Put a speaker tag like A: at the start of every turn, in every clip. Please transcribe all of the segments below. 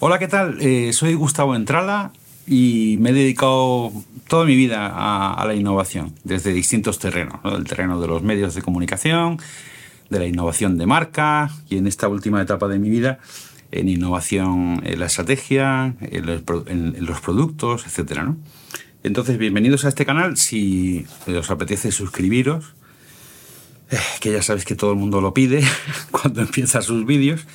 A: Hola, ¿qué tal? Eh, soy Gustavo Entrala y me he dedicado toda mi vida a, la innovación, desde distintos terrenos, el terreno de los medios de comunicación, de la innovación de marca y en esta última etapa de mi vida en innovación en la estrategia, en los, productos, etc. Entonces, bienvenidos a este canal. Si os apetece suscribiros, eh, que ya sabéis que todo el mundo lo pide cuando empieza sus vídeos.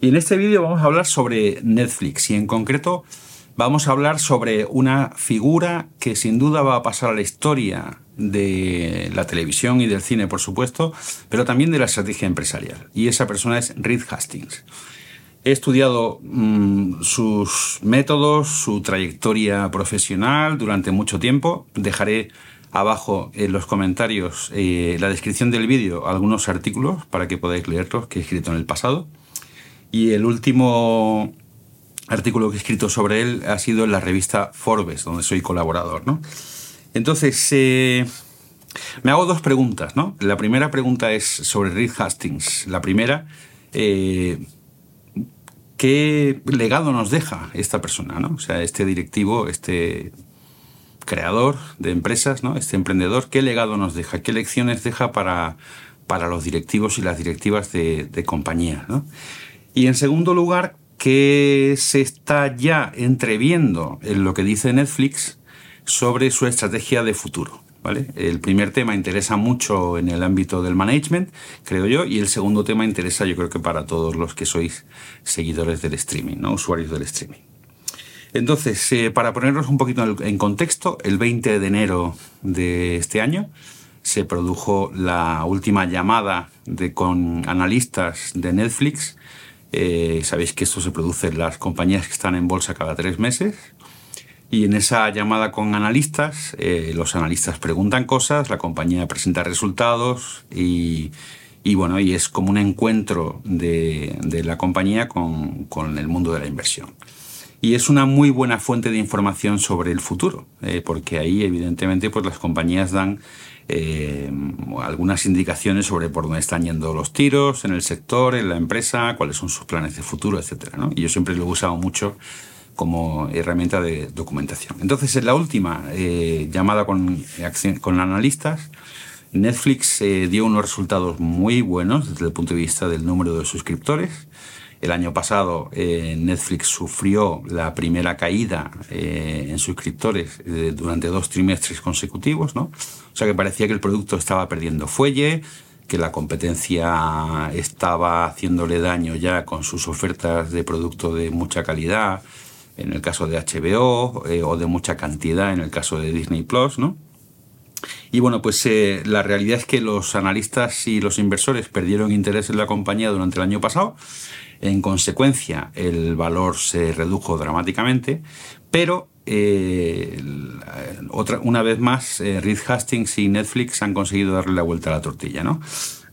A: Y en este vídeo vamos a hablar sobre Netflix y en concreto vamos a hablar sobre una figura que sin duda va a pasar a la historia de la televisión y del cine, por supuesto, pero también de la estrategia empresarial. Y esa persona es Reed Hastings. He estudiado mm, sus métodos, su trayectoria profesional durante mucho tiempo. Dejaré abajo en los comentarios eh, la descripción del vídeo algunos artículos para que podáis leerlos que he escrito en el pasado. Y el último artículo que he escrito sobre él ha sido en la revista Forbes, donde soy colaborador. ¿no? Entonces, eh, me hago dos preguntas. ¿no? La primera pregunta es sobre Reed Hastings. La primera, eh, ¿qué legado nos deja esta persona? ¿no? O sea, este directivo, este creador de empresas, ¿no? este emprendedor, ¿qué legado nos deja? ¿Qué lecciones deja para, para los directivos y las directivas de, de compañías? ¿no? Y en segundo lugar, que se está ya entreviendo en lo que dice Netflix sobre su estrategia de futuro. ¿vale? El primer tema interesa mucho en el ámbito del management, creo yo, y el segundo tema interesa yo creo que para todos los que sois seguidores del streaming, ¿no? usuarios del streaming. Entonces, eh, para ponernos un poquito en contexto, el 20 de enero de este año se produjo la última llamada con analistas de Netflix eh, sabéis que esto se produce en las compañías que están en bolsa cada tres meses. Y en esa llamada con analistas, eh, los analistas preguntan cosas, la compañía presenta resultados y, bueno, y es como un encuentro de, la compañía con, el mundo de la inversión. Y es una muy buena fuente de información sobre el futuro, eh, porque ahí evidentemente pues, las compañías dan eh, algunas indicaciones sobre por dónde están yendo los tiros en el sector, en la empresa, cuáles son sus planes de futuro, etc. Y yo siempre lo he usado mucho como herramienta de documentación. Entonces, en la última eh, llamada con, con analistas, Netflix eh, dio unos resultados muy buenos desde el punto de vista del número de suscriptores. El año pasado eh, Netflix sufrió la primera caída eh, en suscriptores eh, durante dos trimestres consecutivos, ¿no? O sea que parecía que el producto estaba perdiendo fuelle, que la competencia estaba haciéndole daño ya con sus ofertas de producto de mucha calidad, en el caso de HBO, o de mucha cantidad en el caso de Disney Plus, ¿no? Y bueno, pues la realidad es que los analistas y los inversores perdieron interés en la compañía durante el año pasado en consecuencia, el valor se redujo dramáticamente, pero eh, otra, una vez más, eh, Reed Hastings y Netflix han conseguido darle la vuelta a la tortilla. ¿no?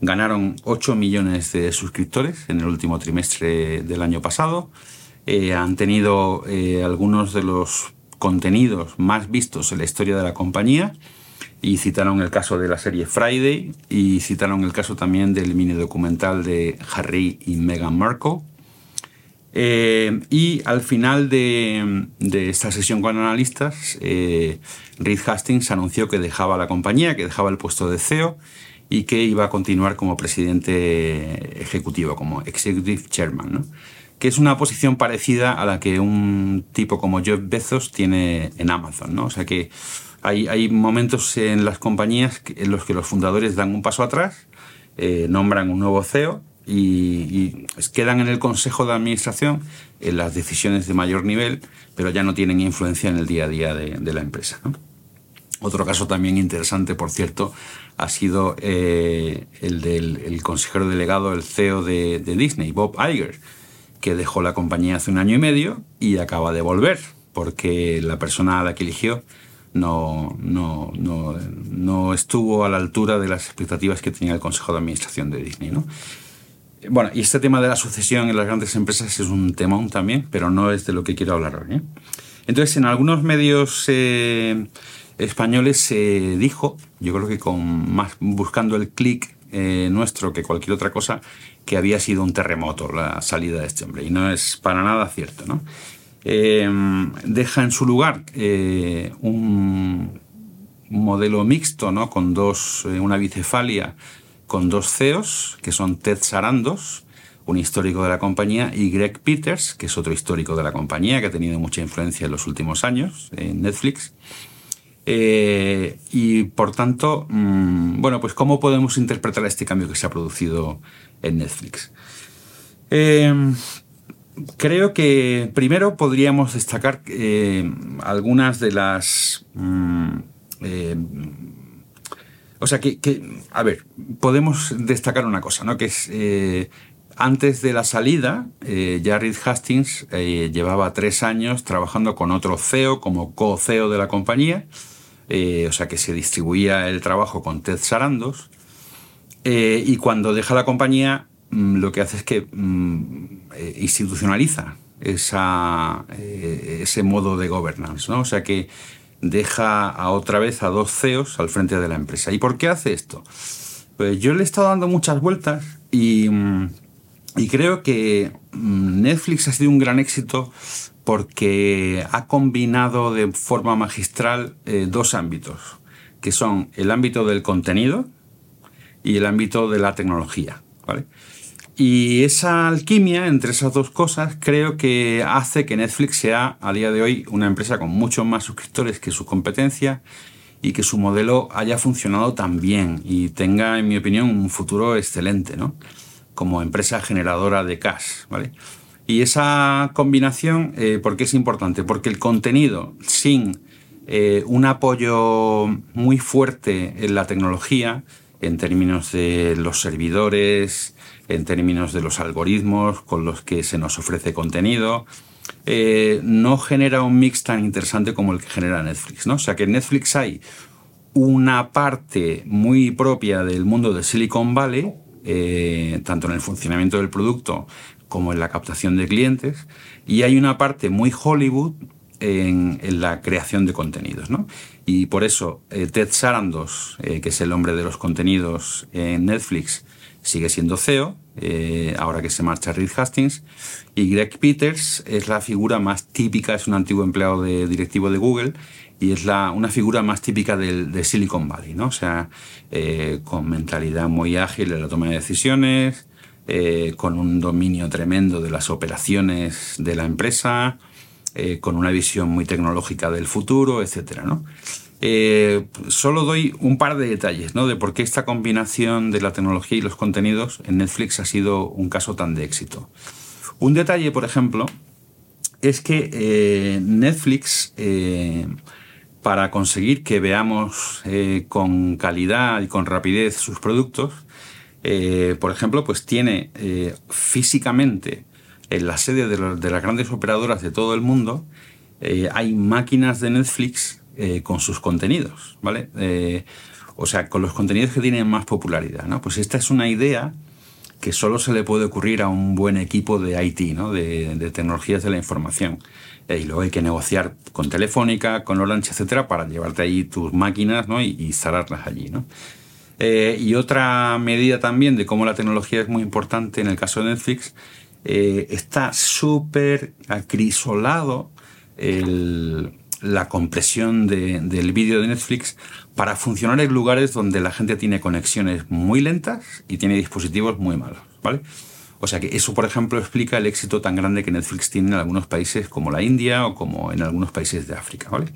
A: Ganaron 8 millones de suscriptores en el último trimestre del año pasado. Eh, han tenido algunos de los contenidos más vistos en la historia de la compañía y citaron el caso de la serie Friday y citaron el caso también del mini documental de Harry y Meghan Markle. Eh, y al final de, esta sesión con analistas, eh, Reed Hastings anunció que dejaba la compañía, que dejaba el puesto de CEO y que iba a continuar como presidente ejecutivo, como executive chairman, que es una posición parecida a la que un tipo como Jeff Bezos tiene en Amazon. ¿no? O sea que hay, momentos en las compañías en los que los fundadores dan un paso atrás, eh, nombran un nuevo CEO y, quedan en el consejo de administración en las decisiones de mayor nivel, pero ya no tienen influencia en el día a día de, la empresa. Otro caso también interesante, por cierto, ha sido eh, el del consejero delegado, el CEO de, de, Disney, Bob Iger, que dejó la compañía hace un año y medio y acaba de volver, porque la persona a la que eligió no, no, no, no, estuvo a la altura de las expectativas que tenía el Consejo de Administración de Disney. ¿no? Bueno, y este tema de la sucesión en las grandes empresas es un temón también, pero no es de lo que quiero hablar hoy. ¿eh? Entonces, en algunos medios eh, españoles se dijo, yo creo que con más buscando el clic eh, nuestro que cualquier otra cosa que había sido un terremoto la salida de este hombre. Y no es para nada cierto. ¿no? Eh, deja en su lugar eh, un modelo mixto, ¿no? con dos, una bicefalia con dos CEOs, que son Ted Sarandos, un histórico de la compañía, y Greg Peters, que es otro histórico de la compañía, que ha tenido mucha influencia en los últimos años en Netflix. Eh, y por tanto, mm, bueno, pues cómo podemos interpretar este cambio que se ha producido en Netflix. Em, creo que primero podríamos destacar eh, algunas de las... Mm, eh, o sea, que, a ver, podemos destacar una cosa, ¿no? Que es, antes de la salida, Jared Hastings llevaba tres años trabajando con otro CEO como co-CEO de la compañía, eh, o sea que se distribuía el trabajo con Ted Sarandos, eh, y cuando deja la compañía mm, lo que hace es que mm, eh, institucionaliza esa, ese modo de governance, ¿no? o sea que deja a otra vez a dos CEOs al frente de la empresa. ¿Y por qué hace esto? Pues yo le he estado dando muchas vueltas y, mm, y creo que Netflix ha sido un gran éxito porque ha combinado de forma magistral eh, dos ámbitos, que son el ámbito del contenido y el ámbito de la tecnología. Y esa alquimia entre esas dos cosas creo que hace que Netflix sea a día de hoy una empresa con muchos más suscriptores que su competencia y que su modelo haya funcionado tan bien y tenga, en mi opinión, un futuro excelente, ¿no? Como empresa generadora de cash, ¿vale? Y esa combinación, eh, ¿por qué es importante? Porque el contenido sin eh, un apoyo muy fuerte en la tecnología, en términos de los servidores, en términos de los algoritmos con los que se nos ofrece contenido, eh, no genera un mix tan interesante como el que genera Netflix. ¿no? O sea que en Netflix hay una parte muy propia del mundo de Silicon Valley, tanto en el funcionamiento del producto como en la captación de clientes, y hay una parte muy Hollywood en, la creación de contenidos. ¿no? Y por eso eh, Ted Sarandos, eh, que es el hombre de los contenidos en Netflix, sigue siendo CEO, eh, ahora que se marcha Reed Hastings, y Greg Peters es la figura más típica, es un antiguo empleado de, directivo de Google, y es la, una figura más típica del, de Silicon Valley, ¿no? o sea, con mentalidad muy ágil en la toma de decisiones, eh, con un dominio tremendo de las operaciones de la empresa, eh, con una visión muy tecnológica del futuro, etc. Eh, solo doy un par de detalles ¿no? de por qué esta combinación de la tecnología y los contenidos en Netflix ha sido un caso tan de éxito. Un detalle, por ejemplo, es que Netflix, para conseguir que veamos con calidad y con rapidez sus productos, eh, por ejemplo, pues tiene eh, físicamente en la sede de, las grandes operadoras de todo el mundo, eh, hay máquinas de Netflix con sus contenidos, ¿vale? o sea, con los contenidos que tienen más popularidad, ¿no? Pues esta es una idea que solo se le puede ocurrir a un buen equipo de IT, ¿no? de, tecnologías de la información. y luego hay que negociar con Telefónica, con Orange, etcétera, para llevarte ahí tus máquinas ¿no? y, y instalarlas allí. ¿no? Eh, y otra medida también de cómo la tecnología es muy importante en el caso de Netflix, eh, está súper acrisolado la compresión del vídeo de Netflix para funcionar en lugares donde la gente tiene conexiones muy lentas y tiene dispositivos muy malos, ¿vale? O sea que eso, por ejemplo, explica el éxito tan grande que Netflix tiene en algunos países como la India o como en algunos países de África, ¿vale?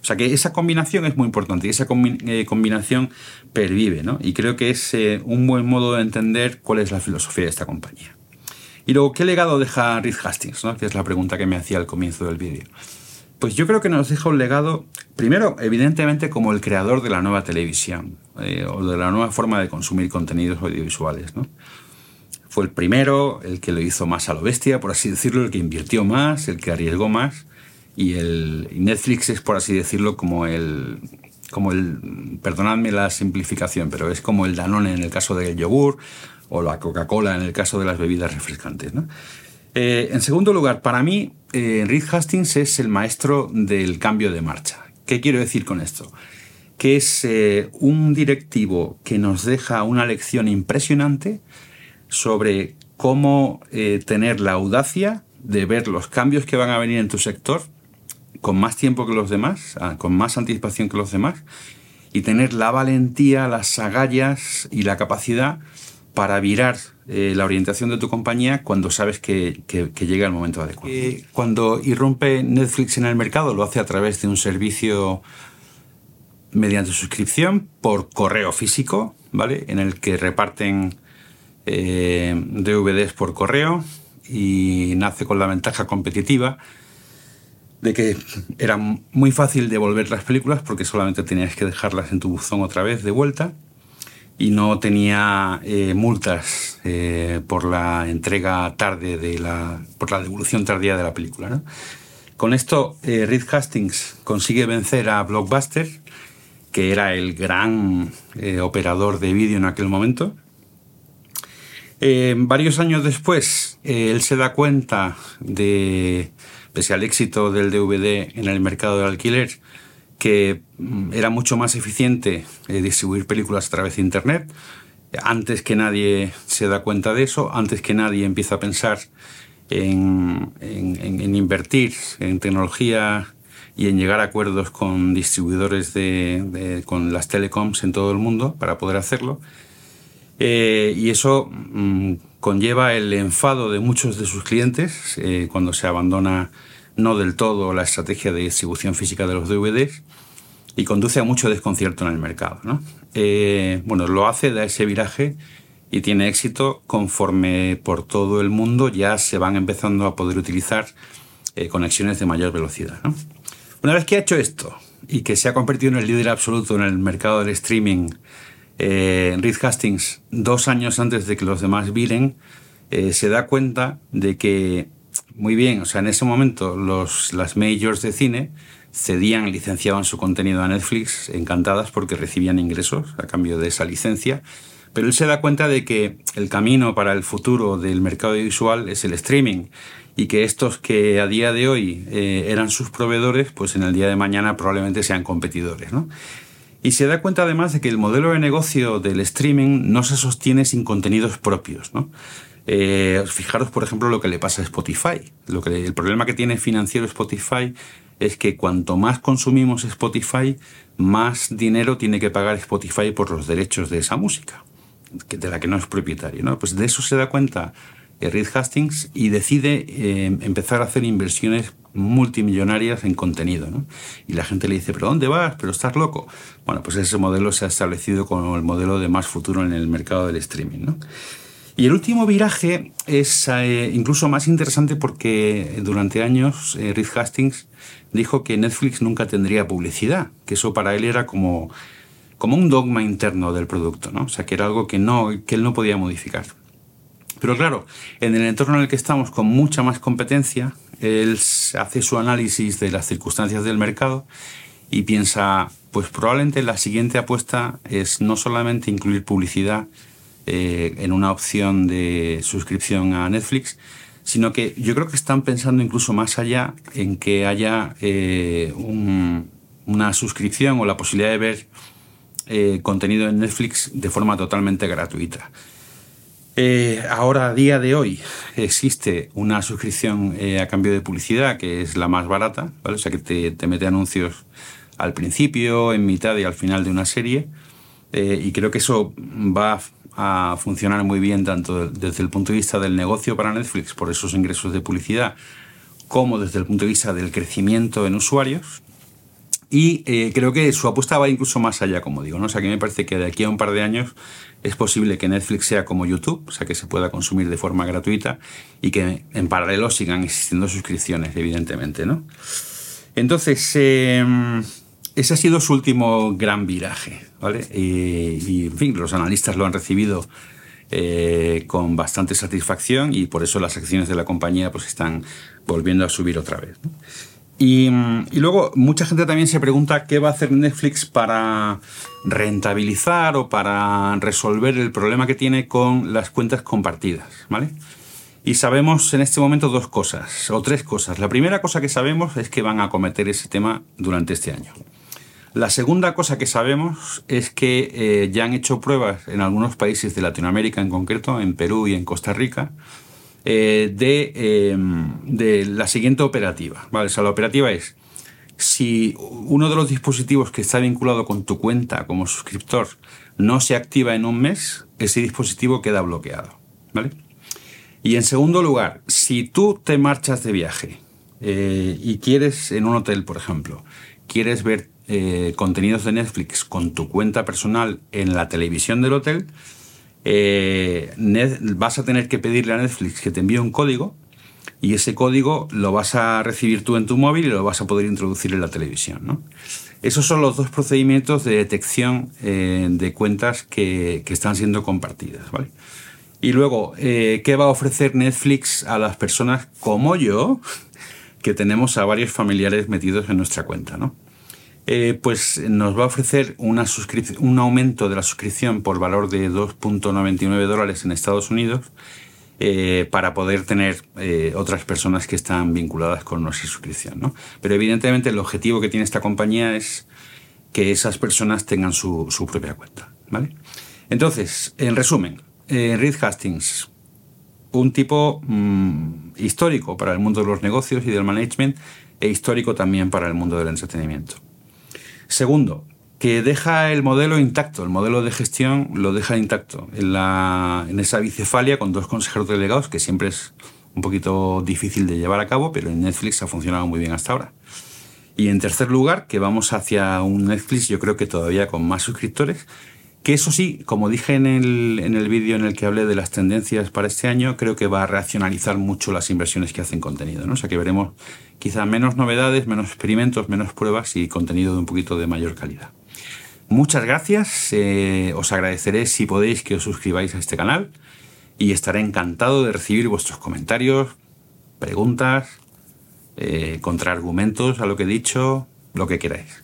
A: O sea que esa combinación es muy importante y esa eh, combinación pervive, ¿no? Y creo que es eh, un buen modo de entender cuál es la filosofía de esta compañía. Y luego, ¿qué legado deja Reed Hastings? ¿no? Que es la pregunta que me hacía al comienzo del vídeo. Pues yo creo que nos deja un legado, primero, evidentemente, como el creador de la nueva televisión eh, o de la nueva forma de consumir contenidos audiovisuales. ¿no? Fue el primero, el que lo hizo más a lo bestia, por así decirlo, el que invirtió más, el que arriesgó más y el Netflix es, por así decirlo, como el, como el, perdonadme la simplificación, pero es como el Danone en el caso del yogur o la Coca-Cola en el caso de las bebidas refrescantes. Eh, en segundo lugar, para mí, eh, Reed Hastings es el maestro del cambio de marcha. ¿Qué quiero decir con esto? que es eh, un directivo que nos deja una lección impresionante sobre cómo eh, tener la audacia de ver los cambios que van a venir en tu sector con más tiempo que los demás, ah, con más anticipación que los demás, y tener la valentía, las agallas y la capacidad para virar eh, la orientación de tu compañía cuando sabes que, llega el momento adecuado. Eh, cuando irrumpe Netflix en el mercado, lo hace a través de un servicio mediante suscripción por correo físico, ¿vale? En el que reparten eh, DVDs por correo y nace con la ventaja competitiva de que era muy fácil devolver las películas porque solamente tenías que dejarlas en tu buzón otra vez de vuelta y no tenía eh, multas eh, por la entrega tarde de la por la devolución tardía de la película. Con esto, eh, Reed Hastings consigue vencer a Blockbuster, que era el gran operador de vídeo en aquel momento. varios años después, él se da cuenta de, pese al éxito del DVD en el mercado del alquiler, que mm, era mucho más eficiente eh, distribuir películas a través de Internet. Antes que nadie se da cuenta de eso, antes que nadie empieza a pensar en, invertir en tecnología y en llegar a acuerdos con distribuidores de, con las telecoms en todo el mundo para poder hacerlo. Eh, y eso mm, conlleva el enfado de muchos de sus clientes eh, cuando se abandona no del todo la estrategia de distribución física de los DVDs y conduce a mucho desconcierto en el mercado. Eh, bueno, lo hace, da ese viraje y tiene éxito conforme por todo el mundo ya se van empezando a poder utilizar eh, conexiones de mayor velocidad. Una vez que ha hecho esto y que se ha convertido en el líder absoluto en el mercado del streaming, eh, Reed Hastings, dos años antes de que los demás viren, eh, se da cuenta de que muy bien, o sea, en ese momento los, las majors de cine cedían, licenciaban su contenido a Netflix encantadas porque recibían ingresos a cambio de esa licencia. Pero él se da cuenta de que el camino para el futuro del mercado visual es el streaming y que estos que a día de hoy eh, eran sus proveedores, pues en el día de mañana probablemente sean competidores. ¿no? Y se da cuenta además de que el modelo de negocio del streaming no se sostiene sin contenidos propios. ¿no? Eh, fijaros, por ejemplo, lo que le pasa a Spotify. Lo que, el problema que tiene financiero Spotify es que cuanto más consumimos Spotify, más dinero tiene que pagar Spotify por los derechos de esa música, de la que no es propietario. ¿no? Pues de eso se da cuenta eh, Reed Hastings y decide eh, empezar a hacer inversiones multimillonarias en contenido. ¿no? Y la gente le dice, ¿pero dónde vas? ¿Pero estás loco? Bueno, pues ese modelo se ha establecido como el modelo de más futuro en el mercado del streaming. ¿no? Y el último viraje es eh, incluso más interesante porque durante años eh, Reed Hastings dijo que Netflix nunca tendría publicidad, que eso para él era como, como un dogma interno del producto, ¿no? o sea, que era algo que, no, que él no podía modificar. Pero claro, en el entorno en el que estamos con mucha más competencia, él hace su análisis de las circunstancias del mercado y piensa, pues probablemente la siguiente apuesta es no solamente incluir publicidad, eh, en una opción de suscripción a Netflix, sino que yo creo que están pensando incluso más allá en que haya eh, una suscripción o la posibilidad de ver eh, contenido en Netflix de forma totalmente gratuita. Ahora, a día de hoy, existe una suscripción a cambio de publicidad que es la más barata, ¿vale? o sea que te, te mete anuncios al principio, en mitad y al final de una serie. y creo que eso va a funcionar muy bien tanto desde el punto de vista del negocio para Netflix por esos ingresos de publicidad como desde el punto de vista del crecimiento en usuarios. Y eh, creo que su apuesta va incluso más allá, como digo. ¿no? O sea, que me parece que de aquí a un par de años es posible que Netflix sea como YouTube, o sea, que se pueda consumir de forma gratuita y que en paralelo sigan existiendo suscripciones, evidentemente. ¿no? Entonces, em, ese ha sido su último gran viraje, ¿vale? Y, en fin, los analistas lo han recibido eh, con bastante satisfacción y por eso las acciones de la compañía pues están volviendo a subir otra vez. Y, luego mucha gente también se pregunta qué va a hacer Netflix para rentabilizar o para resolver el problema que tiene con las cuentas compartidas, ¿vale? Y sabemos en este momento dos cosas, o tres cosas. La primera cosa que sabemos es que van a cometer ese tema durante este año. La segunda cosa que sabemos es que eh, ya han hecho pruebas en algunos países de Latinoamérica en concreto, en Perú y en Costa Rica, eh, de, de, la siguiente operativa. ¿vale? O sea, la operativa es, si uno de los dispositivos que está vinculado con tu cuenta como suscriptor no se activa en un mes, ese dispositivo queda bloqueado. ¿vale? Y en segundo lugar, si tú te marchas de viaje eh, y quieres, en un hotel, por ejemplo, quieres ver eh, contenidos de Netflix con tu cuenta personal en la televisión del hotel, eh, vas a tener que pedirle a Netflix que te envíe un código y ese código lo vas a recibir tú en tu móvil y lo vas a poder introducir en la televisión. Esos son los dos procedimientos de detección de cuentas que, están siendo compartidas. Y luego, eh, ¿qué va a ofrecer Netflix a las personas como yo, que tenemos a varios familiares metidos en nuestra cuenta? Eh, pues nos va a ofrecer una un aumento de la suscripción por valor de 2.99 dólares en Estados Unidos eh, para poder tener otras personas que están vinculadas con nuestra suscripción. ¿no? Pero evidentemente el objetivo que tiene esta compañía es que esas personas tengan su, propia cuenta. ¿vale? Entonces, en resumen, eh, Reed Hastings, un tipo mm, histórico para el mundo de los negocios y del management e histórico también para el mundo del entretenimiento. Segundo, que deja el modelo intacto, el modelo de gestión lo deja intacto en, la, en esa bicefalia con dos consejeros delegados, que siempre es un poquito difícil de llevar a cabo, pero en Netflix ha funcionado muy bien hasta ahora. Y en tercer lugar, que vamos hacia un Netflix, yo creo que todavía con más suscriptores, que eso sí, como dije en el, en el vídeo en el que hablé de las tendencias para este año, creo que va a racionalizar mucho las inversiones que hacen contenido. ¿no? O sea que veremos quizá menos novedades, menos experimentos, menos pruebas y contenido de un poquito de mayor calidad. Muchas gracias, eh, os agradeceré si podéis que os suscribáis a este canal y estaré encantado de recibir vuestros comentarios, preguntas, eh, contraargumentos a lo que he dicho, lo que queráis.